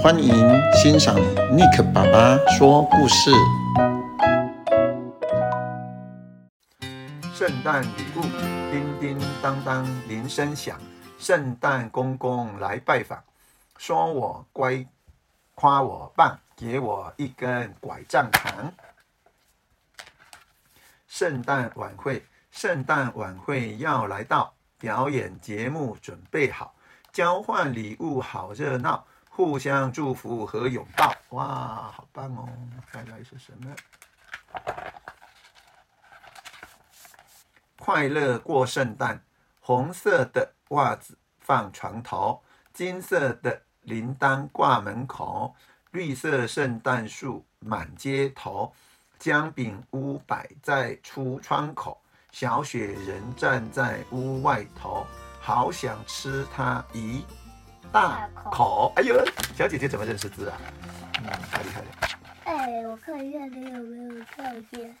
欢迎欣赏尼克爸爸说故事。圣诞礼物，叮叮当当铃声响，圣诞公公来拜访，说我乖，夸我棒，给我一根拐杖糖。圣诞晚会，圣诞晚会要来到，表演节目准备好，交换礼物好热闹。互相祝福和拥抱，哇，好棒哦！再来是什么？快乐过圣诞，红色的袜子放床头，金色的铃铛挂门口，绿色圣诞树满街头，姜饼屋摆在出窗口，小雪人站在屋外头，好想吃它！咦？大口，哎呦，小姐姐怎么认识字啊？嗯，太厉害了。哎，我看一下你有没有照片。